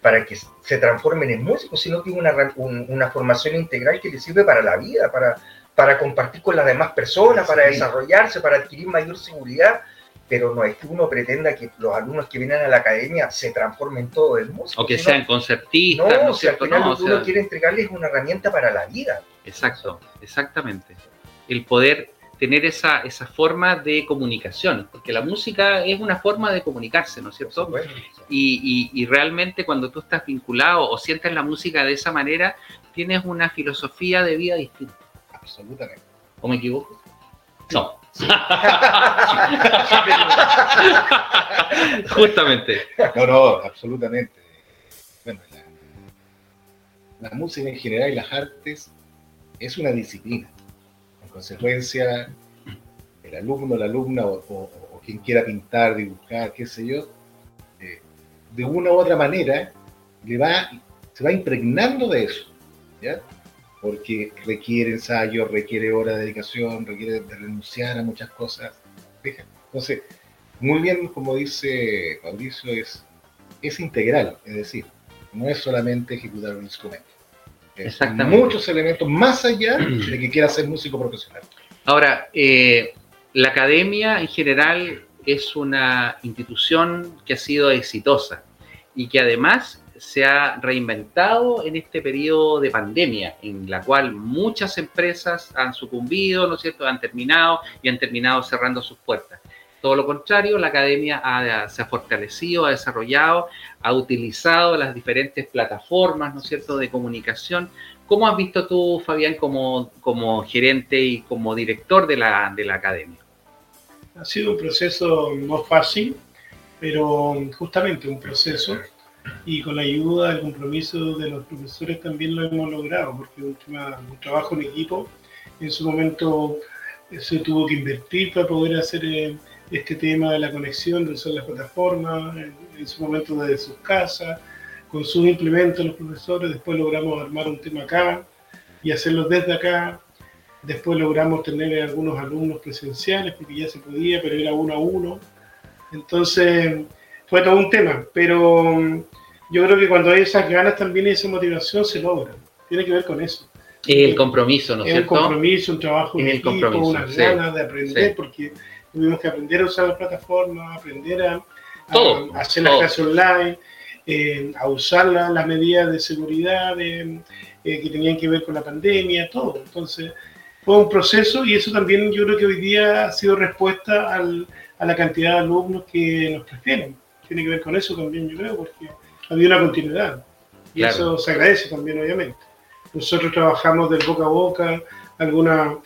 Speaker 5: para que se transformen en músicos, sino que es una, una formación integral que les sirve para la vida, para, para compartir con las demás personas, para desarrollarse, para adquirir mayor seguridad, pero no es que uno pretenda que los alumnos que vienen a la academia se transformen todo en músicos.
Speaker 1: O que sean concertistas,
Speaker 5: no, ¿no al final lo que uno quiere entregarles es una herramienta para la vida.
Speaker 1: Exacto, exactamente. El poder tener esa, esa forma de comunicación, porque la música es una forma de comunicarse, ¿no es cierto? Y, y, realmente cuando tú estás vinculado o sientes la música de esa manera, tienes una filosofía de vida distinta.
Speaker 4: Absolutamente.
Speaker 1: ¿O me equivoco? No. Justamente.
Speaker 4: No, no, absolutamente. Bueno, la, la música en general y las artes es una disciplina consecuencia, el alumno, la alumna o, quien quiera pintar, dibujar, qué sé yo, eh, de una u otra manera le va, se va impregnando de eso, ¿ya? Porque requiere ensayo, requiere hora de dedicación, requiere de renunciar a muchas cosas. Entonces, muy bien, como dice Mauricio, es, es integral, es decir, no es solamente ejecutar un instrumento muchos elementos más allá de que quiera ser músico profesional.
Speaker 1: Ahora, eh, la academia en general es una institución que ha sido exitosa y que además se ha reinventado en este periodo de pandemia, en la cual muchas empresas han sucumbido, ¿no es cierto?, han terminado y han terminado cerrando sus puertas. Todo lo contrario, la academia se ha fortalecido, ha desarrollado, ha utilizado las diferentes plataformas, ¿no es cierto?, de comunicación. ¿Cómo has visto tú, Fabián, como, como gerente y como director de la, de la academia?
Speaker 2: Ha sido un proceso no fácil, pero justamente un proceso y con la ayuda, el compromiso de los profesores también lo hemos logrado, porque un, un trabajo en equipo, en su momento se tuvo que invertir para poder hacer eh, este tema de la conexión de las plataformas, en, su momento desde sus casas, con sus implementos los profesores, después logramos armar un tema acá y hacerlo desde acá, después logramos tener algunos alumnos presenciales porque ya se podía, pero era uno a uno, entonces fue todo un tema, pero mm, yo creo que cuando hay esas ganas también y esa motivación se logra, tiene que ver con eso.
Speaker 1: El compromiso, ¿no es cierto?
Speaker 2: Un compromiso, un trabajo en equipo, unas ganas de aprender, porque tuvimos que aprender a usar la plataforma, aprender a, hacer las clases online, eh, a usar las medidas de seguridad eh, que tenían que ver con la pandemia, todo. Entonces, fue un proceso y eso también yo creo que hoy día ha sido respuesta a la cantidad de alumnos que nos prefieren. Tiene que ver con eso también, yo creo, porque había una continuidad. Y eso se agradece también, obviamente. Nosotros trabajamos del boca a boca, alguna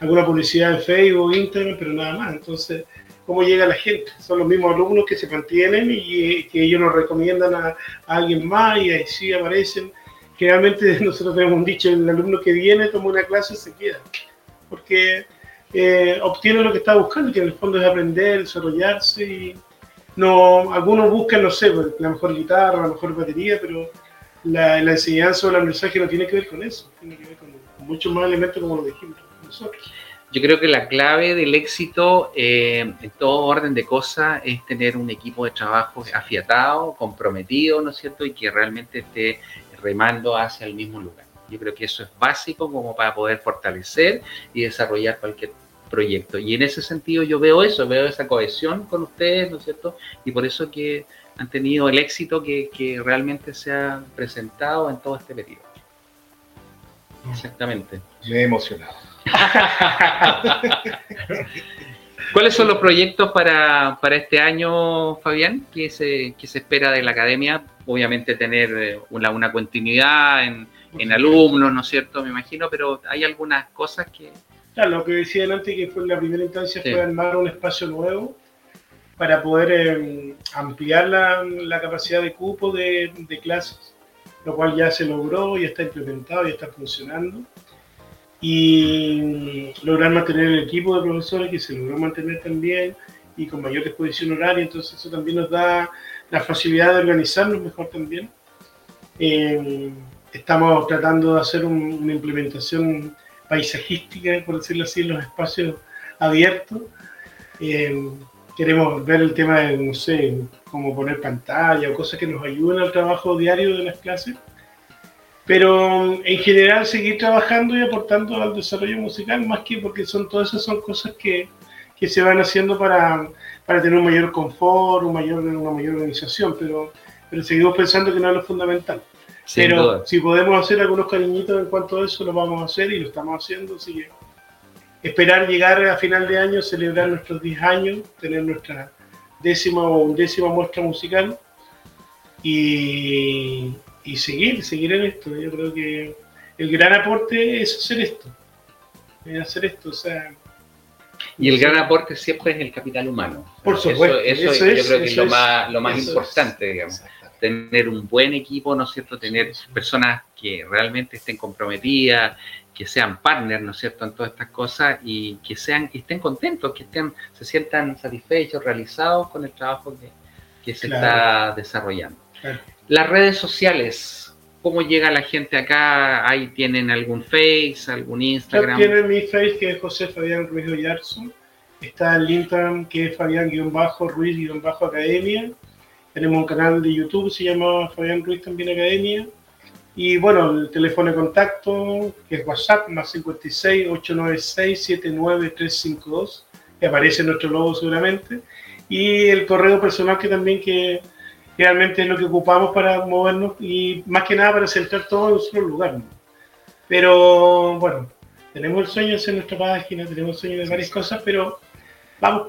Speaker 2: alguna publicidad en Facebook, Instagram, pero nada más. Entonces, ¿cómo llega la gente? Son los mismos alumnos que se mantienen y que ellos nos recomiendan a, alguien más y ahí sí aparecen. Generalmente nosotros tenemos un dicho, el alumno que viene, toma una clase y se queda, porque eh, obtiene lo que está buscando, que en el fondo es aprender, desarrollarse y no, algunos buscan, no sé, pues, la mejor guitarra, la mejor batería, pero la, enseñanza o el mensaje no tiene que ver con eso, tiene que ver con, con muchos más elementos como lo dijimos nosotros.
Speaker 1: Yo creo que la clave del éxito eh, en todo orden de cosas es tener un equipo de trabajo afiatado, comprometido, ¿no es cierto? Y que realmente esté remando hacia el mismo lugar. Yo creo que eso es básico como para poder fortalecer y desarrollar cualquier proyecto. Y en ese sentido yo veo eso, veo esa cohesión con ustedes, ¿no es cierto? Y por eso que han tenido el éxito que, que realmente se ha presentado en todo este periodo. Exactamente.
Speaker 4: Me he emocionado.
Speaker 1: ¿Cuáles son los proyectos para, para este año, Fabián? ¿Qué se, qué se espera de la academia? Obviamente tener eh, una, una continuidad en, en alumnos, ¿no es cierto? Me imagino, pero hay algunas cosas que...
Speaker 2: Claro, lo que decía antes, que fue la primera instancia,
Speaker 1: Sí.
Speaker 2: fue armar un espacio nuevo para poder eh, ampliar la, la capacidad de cupo de, de clases, lo cual ya se logró, ya está implementado, ya está funcionando. Y lograr mantener el equipo de profesores que se logró mantener también y con mayor disposición horaria, entonces eso también nos da la facilidad de organizarnos mejor también. Eh, estamos tratando de hacer un- una implementación paisajística, por decirlo así, los espacios abiertos. Eh, queremos ver el tema de, no sé, cómo poner pantalla o cosas que nos ayuden al trabajo diario de las clases. Pero en general seguir trabajando y aportando al desarrollo musical, más que porque son todas esas son cosas que, que se van haciendo para, para tener un mayor confort, un mayor, una mayor organización, pero, pero seguimos pensando que no es lo fundamental.
Speaker 1: Sin
Speaker 2: Pero
Speaker 1: duda.
Speaker 2: si podemos hacer algunos cariñitos en cuanto a eso, lo vamos a hacer y lo estamos haciendo. Así que esperar llegar a final de año, celebrar nuestros 10 años, tener nuestra décima o undécima muestra musical y, y seguir, seguir en esto. Yo creo que el gran aporte es hacer esto. Es hacer esto, o sea,
Speaker 1: Y el gran aporte siempre es el capital humano.
Speaker 2: Por
Speaker 1: Eso-
Speaker 2: supuesto,
Speaker 1: Eso,
Speaker 2: eso
Speaker 1: yo
Speaker 2: es,
Speaker 1: creo que es
Speaker 2: eso
Speaker 1: lo más, lo más
Speaker 2: eso es.
Speaker 1: importante, digamos. Tener un buen equipo, ¿no es cierto? Tener personas que realmente estén comprometidas, que sean partners, ¿no es cierto?, en todas estas cosas y que sean, que estén contentos, que estén, se sientan satisfechos, realizados con el trabajo que, que se
Speaker 2: Claro.
Speaker 1: está desarrollando.
Speaker 2: Claro.
Speaker 1: Las redes sociales, ¿cómo llega la gente acá? ¿Ahí tienen algún Face, algún Instagram?
Speaker 2: Tiene mi face que es José Fabián Ruiz Oyarzo. Está el Instagram que es Fabián-Ruiz-Academia. Tenemos un canal de YouTube, se llama Fabián Ruiz también Academia. Y bueno, el teléfono de contacto, que es WhatsApp, más 56 896 79352, que aparece en nuestro logo seguramente. Y el correo personal que también que realmente es lo que ocupamos para movernos y más que nada para centrar todo en un solo lugar. ¿no? Pero bueno, tenemos el sueño de hacer nuestra página, tenemos el sueño de varias cosas, pero vamos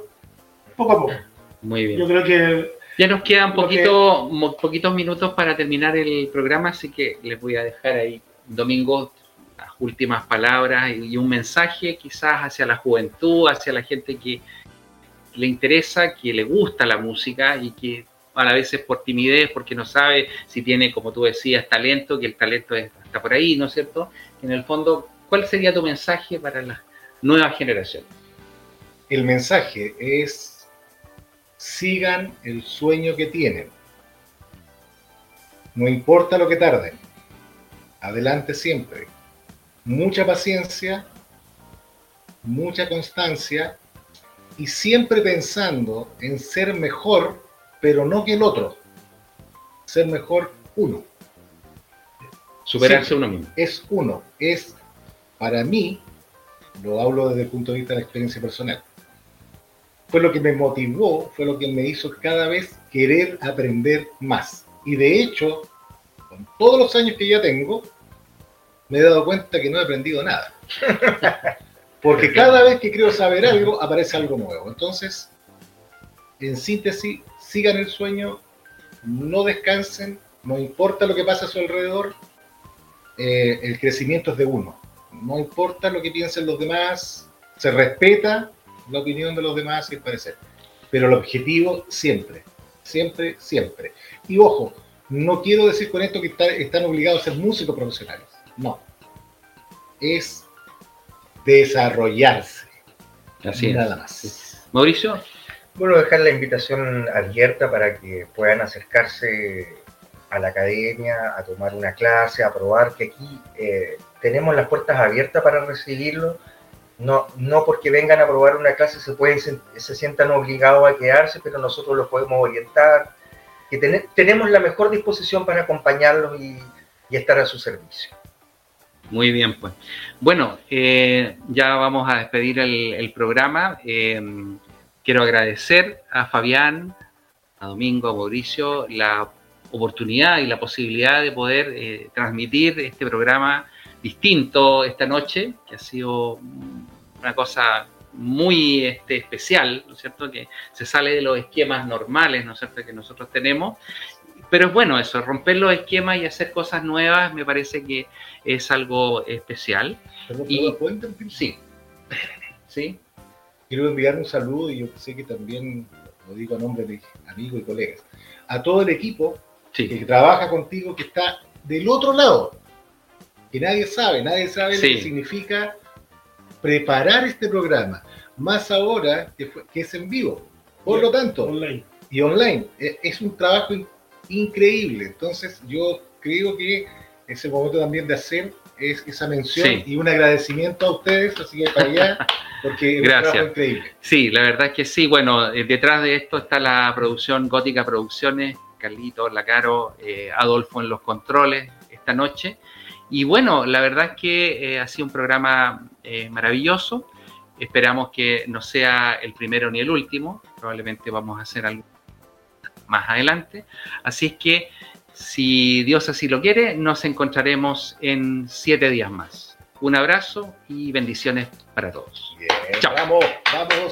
Speaker 2: poco a poco.
Speaker 1: Muy bien.
Speaker 2: Yo creo que
Speaker 1: Ya nos quedan poquito, mo- poquitos minutos para terminar el programa, así que les voy a dejar ahí, Domingo, las últimas palabras y, un mensaje quizás hacia la juventud, hacia la gente que le interesa, que le gusta la música y que a la vez es por timidez, porque no sabe si tiene, como tú decías, talento, que el talento es- está por ahí, ¿no es cierto? En el fondo, ¿cuál sería tu mensaje para las nuevas generaciones?
Speaker 4: El mensaje es sigan el sueño que tienen. No importa lo que tarden. Adelante siempre. Mucha paciencia, mucha constancia y siempre pensando en ser mejor, pero no que el otro. Ser mejor uno.
Speaker 1: Superarse uno mismo.
Speaker 4: Es uno. Es, para mí, lo hablo desde el punto de vista de la experiencia personal fue lo que me motivó, fue lo que me hizo cada vez querer aprender más. Y de hecho, con todos los años que ya tengo, me he dado cuenta que no he aprendido nada. Porque cada vez que creo saber algo, aparece algo nuevo. Entonces, en síntesis, sigan el sueño, no descansen, no importa lo que pase a su alrededor, eh, el crecimiento es de uno. No importa lo que piensen los demás, se respeta la opinión de los demás y el parecer. Pero el objetivo siempre, siempre, siempre. Y ojo, no quiero decir con esto que está- están obligados a ser músicos profesionales. No. Es desarrollarse.
Speaker 1: Así es.
Speaker 4: Nada más.
Speaker 1: Mauricio,
Speaker 5: Bueno, dejar la invitación abierta para que puedan acercarse a la academia, a tomar una clase, a probar, que aquí eh, tenemos las puertas abiertas para recibirlo. No, no porque vengan a probar una clase se, pueden, se sientan obligados a quedarse, pero nosotros los podemos orientar, que tenemos la mejor disposición para acompañarlos y, estar a su servicio.
Speaker 1: Muy bien, pues. Bueno, eh, ya vamos a despedir el, programa. Eh, quiero agradecer a Fabián, a Domingo, a Mauricio, la oportunidad y la posibilidad de poder eh, transmitir este programa distinto esta noche, que ha sido una cosa muy este, especial, ¿no es cierto? Que se sale de los esquemas normales, ¿no es cierto?, que nosotros tenemos. Pero es bueno eso, romper los esquemas y hacer cosas nuevas me parece que es algo especial.
Speaker 4: y, sí. sí. Quiero enviar un saludo y yo sé que también lo digo a nombre de amigos y colegas, a todo el equipo que trabaja contigo, que está del otro lado, que nadie sabe, nadie sabe lo que significa preparar este programa, más ahora que, es en vivo. Por lo tanto, online. y online, e, es un trabajo increíble. Entonces, yo creo que es el momento también de hacer es esa mención y un agradecimiento a ustedes, así que para allá, porque es
Speaker 1: Gracias. un trabajo increíble. Sí, la verdad es que sí. Bueno, eh, detrás de esto está la producción Gótica Producciones, Carlito, Lacaro, eh, Adolfo en los controles esta noche. Y bueno, la verdad es que eh, ha sido un programa eh, maravilloso. Esperamos que no sea el primero ni el último. Probablemente vamos a hacer algo más adelante. Así es que, si Dios así lo quiere, nos encontraremos en siete días más. Un abrazo y bendiciones para todos.
Speaker 4: Bien, Chao. Vamos, vamos.